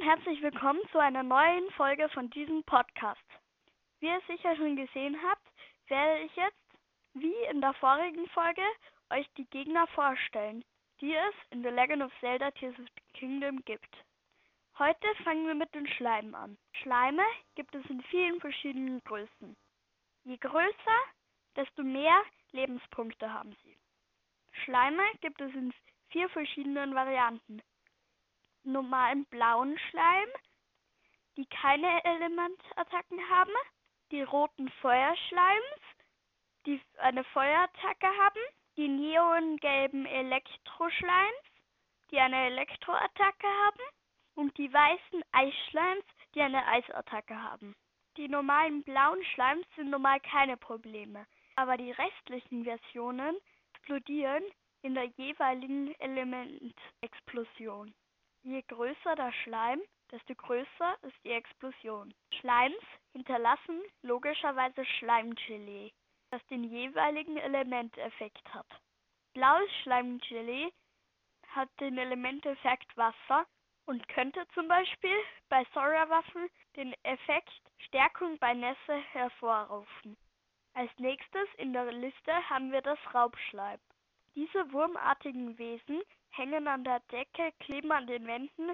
und herzlich willkommen zu einer neuen Folge von diesem Podcast. Wie ihr sicher schon gesehen habt, werde ich jetzt, wie in der vorigen Folge, euch die Gegner vorstellen, die es in The Legend of Zelda Tears of the Kingdom gibt. Heute fangen wir mit den Schleimen an. Schleime gibt es in vielen verschiedenen Größen. Je größer, desto mehr Lebenspunkte haben sie. Schleime gibt es in vier verschiedenen Varianten. Normalen blauen Schleim, die keine Elementattacken haben, die roten Feuerschleims, die eine Feuerattacke haben, die neongelben Elektroschleims, die eine Elektroattacke haben und die weißen Eisschleims, die eine Eisattacke haben. Die normalen blauen Schleims sind normal keine Probleme, aber die restlichen Versionen explodieren in der jeweiligen Elementexplosion. Je größer der Schleim, desto größer ist die Explosion. Schleims hinterlassen logischerweise Schleimgelee, das den jeweiligen Elementeffekt hat. Blaues Schleimgelee hat den Elementeffekt Wasser und könnte zum Beispiel bei Sora-Waffen den Effekt Stärkung bei Nässe hervorrufen. Als nächstes in der Liste haben wir das Raubschleim. Diese wurmartigen Wesen hängen an der Decke, kleben an den Wänden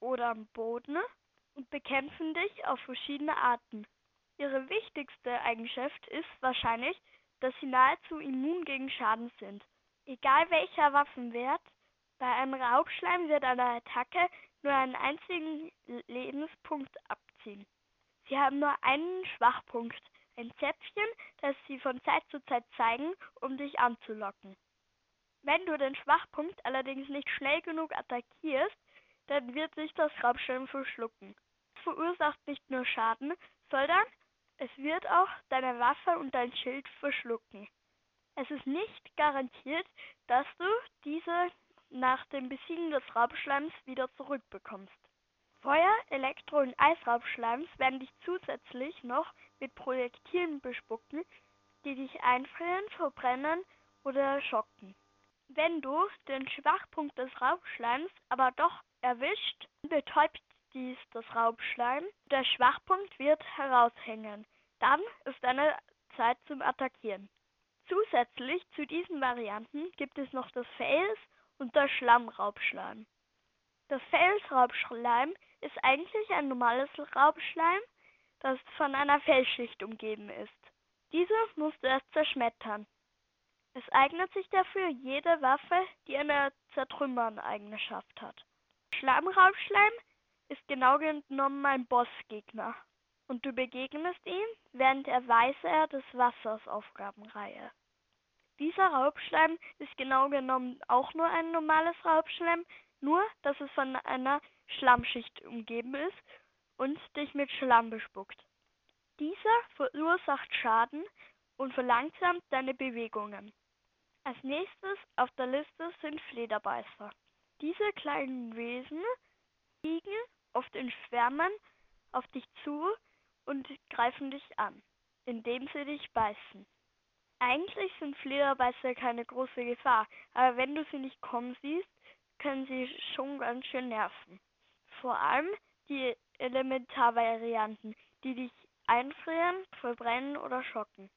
oder am Boden und bekämpfen dich auf verschiedene Arten. Ihre wichtigste Eigenschaft ist wahrscheinlich, dass sie nahezu immun gegen Schaden sind. Egal welcher Waffenwert, bei einem Raubschleim wird eine Attacke nur einen einzigen Lebenspunkt abziehen. Sie haben nur einen Schwachpunkt, ein Zäpfchen, das sie von Zeit zu Zeit zeigen, um dich anzulocken. Wenn du den Schwachpunkt allerdings nicht schnell genug attackierst, dann wird sich das Raubschirm verschlucken. Es verursacht nicht nur Schaden, sondern es wird auch deine Waffe und dein Schild verschlucken. Es ist nicht garantiert, dass du diese nach dem Besiegen des Raubschleims wieder zurückbekommst. Feuer-, Elektro- und Eisraubschleims werden dich zusätzlich noch mit Projektilen bespucken, die dich einfrieren, verbrennen oder schocken. Wenn du den Schwachpunkt des Raubschleims aber doch erwischt, betäubt dies das Raubschleim. Der Schwachpunkt wird heraushängen. Dann ist deine Zeit zum Attackieren. Zusätzlich zu diesen Varianten gibt es noch das Fels- und das Schlammraubschleim. Das Felsraubschleim ist eigentlich ein normales Raubschleim, das von einer Felsschicht umgeben ist. Diese musst du erst zerschmettern. Es eignet sich dafür jede Waffe, die eine Zertrümmern-Eigenschaft hat. Schlammraubschleim ist genau genommen ein Bossgegner und du begegnest ihm während der Weißer des Wassers Aufgabenreihe. Dieser Raubschleim ist genau genommen auch nur ein normales Raubschleim, nur dass es von einer Schlammschicht umgeben ist und dich mit Schlamm bespuckt. Dieser verursacht Schaden und verlangsamt deine Bewegungen. Als nächstes auf der Liste sind Flederbeißer. Diese kleinen Wesen fliegen oft in Schwärmen auf dich zu und greifen dich an, indem sie dich beißen. Eigentlich sind Flederbeißer keine große Gefahr, aber wenn du sie nicht kommen siehst, können sie schon ganz schön nerven. Vor allem die Elementarvarianten, die dich einfrieren, verbrennen oder schocken.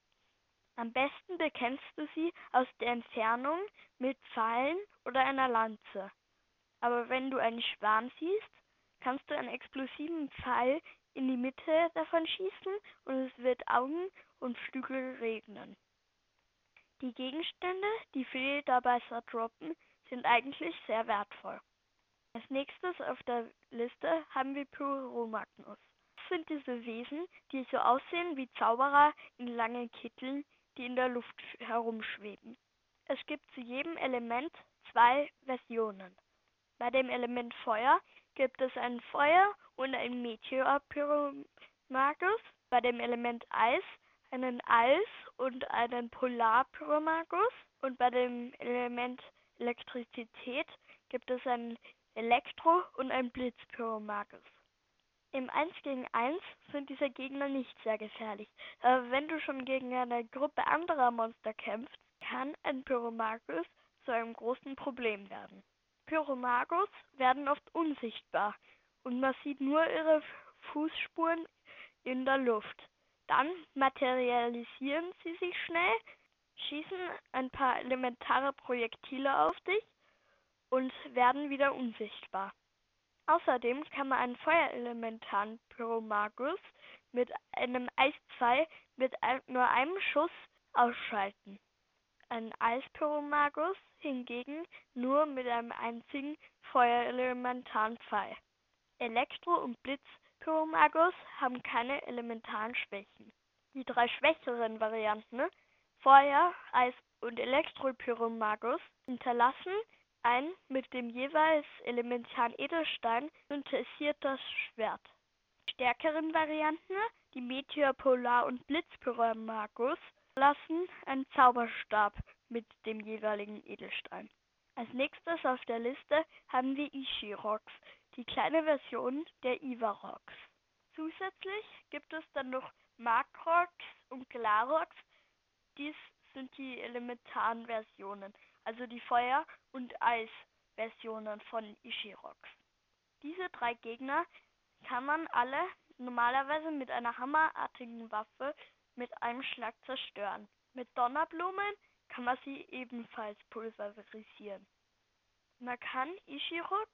Am besten bekennst du sie aus der Entfernung mit Pfeilen oder einer Lanze. Aber wenn du einen Schwarm siehst, kannst du einen explosiven Pfeil in die Mitte davon schießen und es wird Augen und Flügel regnen. Die Gegenstände, die für dabei droppen, sind eigentlich sehr wertvoll. Als nächstes auf der Liste haben wir Pyromagnus. Das sind diese Wesen, die so aussehen wie Zauberer in langen Kitteln, die in der Luft herumschweben. Es gibt zu jedem Element zwei Versionen. Bei dem Element Feuer gibt es ein Feuer- und ein Meteor-Pyromagus. Bei dem Element Eis einen Eis- und einen Polar-Pyromagus. Und bei dem Element Elektrizität gibt es einen Elektro- und einen Blitzpyromagus. Im 1 gegen 1 sind diese Gegner nicht sehr gefährlich, aber wenn du schon gegen eine Gruppe anderer Monster kämpfst, kann ein Pyromagus zu einem großen Problem werden. Pyromagus werden oft unsichtbar und man sieht nur ihre Fußspuren in der Luft. Dann materialisieren sie sich schnell, schießen ein paar elementare Projektile auf dich und werden wieder unsichtbar. Außerdem kann man einen Feuerelementaren Pyromagus mit einem Eispfeil mit nur einem Schuss ausschalten. Ein Eispyromagus hingegen nur mit einem einzigen Feuerelementaren Pfeil. Elektro- und Blitzpyromagus haben keine elementaren Schwächen. Die drei schwächeren Varianten Feuer, Eis und Elektropyromagus hinterlassen ein mit dem jeweils elementaren Edelstein synthetisiertes Schwert. Die stärkeren Varianten, die Meteor, Polar und Blitzpyromagus, lassen einen Zauberstab mit dem jeweiligen Edelstein. Als nächstes auf der Liste haben wir Ishirox, die kleine Version der Ivarox. Zusätzlich gibt es dann noch Makrox und Glarox. Dies sind die elementaren Versionen, also die Feuer- und Eis-Versionen von Ishirox. Diese drei Gegner kann man alle normalerweise mit einer hammerartigen Waffe mit einem Schlag zerstören. Mit Donnerblumen kann man sie ebenfalls pulverisieren. Man kann Ishirox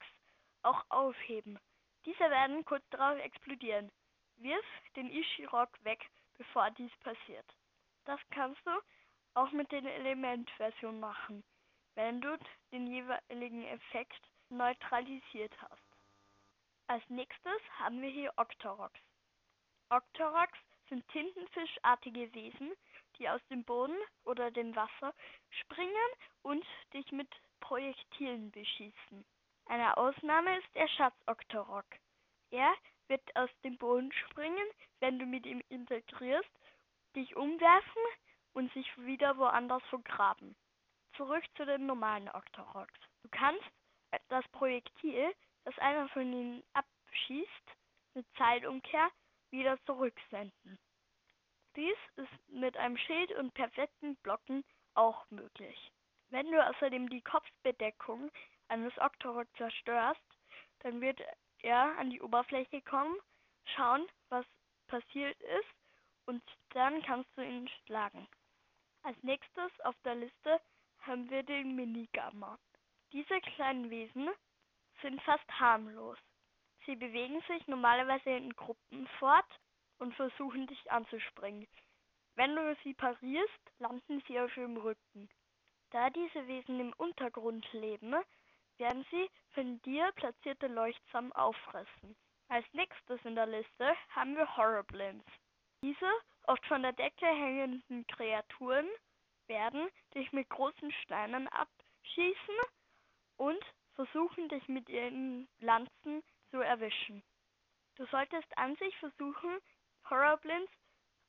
auch aufheben. Diese werden kurz darauf explodieren. Wirf den Ishirok weg, bevor dies passiert. Das kannst du auch mit den Elementversionen machen, wenn du den jeweiligen Effekt neutralisiert hast. Als nächstes haben wir hier Octoroks. Octoroks sind tintenfischartige Wesen, die aus dem Boden oder dem Wasser springen und dich mit Projektilen beschießen. Eine Ausnahme ist der Schatz-Octorok. Er wird aus dem Boden springen, wenn du mit ihm integrierst, dich umwerfen und sich wieder woanders vergraben. Zurück zu den normalen Octoroks. Du kannst das Projektil, das einer von ihnen abschießt, mit Zeitumkehr wieder zurücksenden. Dies ist mit einem Schild und perfekten Blocken auch möglich. Wenn du außerdem die Kopfbedeckung eines Octorok zerstörst, dann wird er an die Oberfläche kommen, schauen, was passiert ist und dann kannst du ihn schlagen. Als nächstes auf der Liste haben wir den Minigamma. Diese kleinen Wesen sind fast harmlos. Sie bewegen sich normalerweise in Gruppen fort und versuchen dich anzuspringen. Wenn du sie parierst, landen sie auf ihrem Rücken. Da diese Wesen im Untergrund leben, werden sie von dir platzierte Leuchtsamen auffressen. Als nächstes in der Liste haben wir Horrorblins. Diese oft von der Decke hängenden Kreaturen werden dich mit großen Steinen abschießen und versuchen dich mit ihren Lanzen zu erwischen. Du solltest an sich versuchen, Horrorblins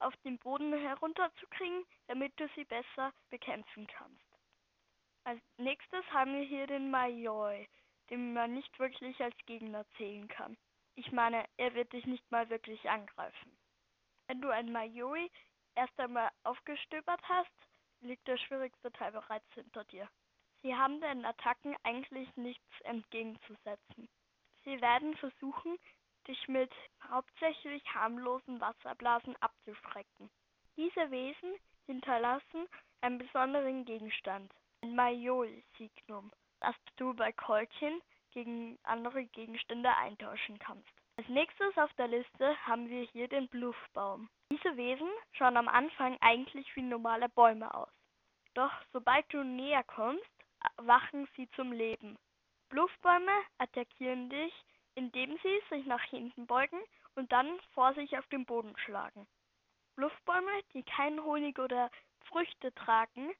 auf den Boden herunterzukriegen, damit du sie besser bekämpfen kannst. Als nächstes haben wir hier den Mayoi, den man nicht wirklich als Gegner zählen kann. Ich meine, er wird dich nicht mal wirklich angreifen. Wenn du ein Mayoi erst einmal aufgestöbert hast, liegt der schwierigste Teil bereits hinter dir. Sie haben deinen Attacken eigentlich nichts entgegenzusetzen. Sie werden versuchen, dich mit hauptsächlich harmlosen Wasserblasen abzuschrecken. Diese Wesen hinterlassen einen besonderen Gegenstand, ein Majol-Signum, das du bei Kolchen gegen andere Gegenstände eintauschen kannst. Als nächstes auf der Liste haben wir hier den Bluffbaum. Diese Wesen schauen am Anfang eigentlich wie normale Bäume aus. Doch sobald du näher kommst, wachen sie zum Leben. Bluffbäume attackieren dich, indem sie sich nach hinten beugen und dann vor sich auf den Boden schlagen. Bluffbäume, die keinen Honig oder Früchte tragen,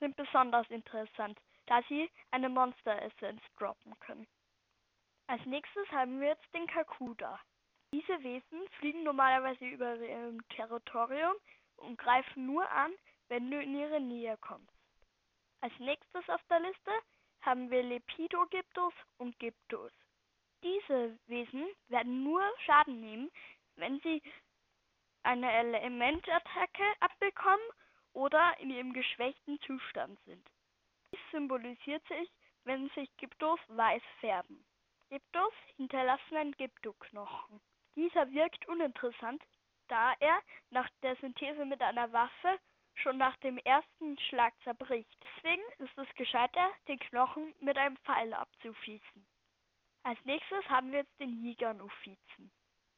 sind besonders interessant, da sie eine Monster-Essenz droppen können. Als nächstes haben wir jetzt den Kakuda. Diese Wesen fliegen normalerweise über ihrem Territorium und greifen nur an, wenn du in ihre Nähe kommst. Als nächstes auf der Liste haben wir Lepidogiptus und Gyptus. Diese Wesen werden nur Schaden nehmen, wenn sie eine Elementattacke abbekommen oder in ihrem geschwächten Zustand sind. Dies symbolisiert sich, wenn sich Gyptos weiß färben. Gyptos hinterlassen einen Gyptoknochen. Dieser wirkt uninteressant, da er nach der Synthese mit einer Waffe schon nach dem ersten Schlag zerbricht. Deswegen ist es gescheiter, den Knochen mit einem Pfeil abzuschießen. Als nächstes haben wir jetzt den Jägernovizen.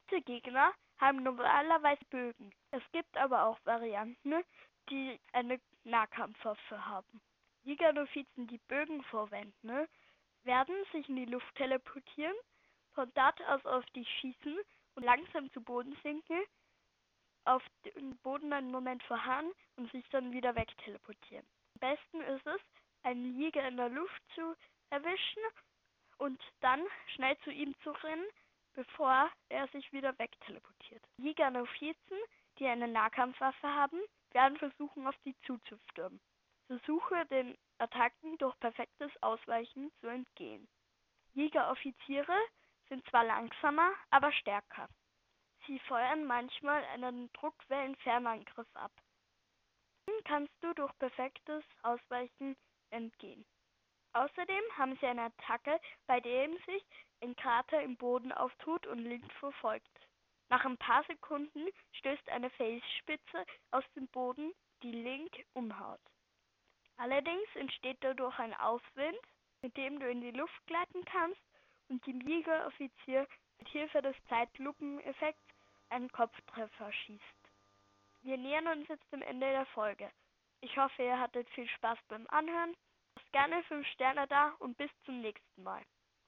Diese Gegner haben normalerweise Bögen. Es gibt aber auch Varianten, die eine Nahkampfwaffe haben. Jägernovizen, die Bögen verwenden, werden sich in die Luft teleportieren, von dort aus auf dich schießen und langsam zu Boden sinken, auf den Boden einen Moment verharren und sich dann wieder wegteleportieren. Am besten ist es, einen Jäger in der Luft zu erwischen und dann schnell zu ihm zu rennen, bevor er sich wieder wegteleportiert. Jäger Novizen, die eine Nahkampfwaffe haben, werden versuchen, auf sie zuzustürmen. Versuche den Attacken durch perfektes Ausweichen zu entgehen. Jägeroffiziere sind zwar langsamer, aber stärker. Sie feuern manchmal einen Druckwellenfernangriff ab. Dann kannst du durch perfektes Ausweichen entgehen. Außerdem haben sie eine Attacke, bei dem sich ein Krater im Boden auftut und Link verfolgt. Nach ein paar Sekunden stößt eine Felsspitze aus dem Boden, die Link umhaut. Allerdings entsteht dadurch ein Aufwind, mit dem du in die Luft gleiten kannst und dem Jägeroffizier mit Hilfe des Zeitlupeneffekts einen Kopftreffer schießt. Wir nähern uns jetzt dem Ende der Folge. Ich hoffe, ihr hattet viel Spaß beim Anhören. Lasst gerne 5 Sterne da und bis zum nächsten Mal.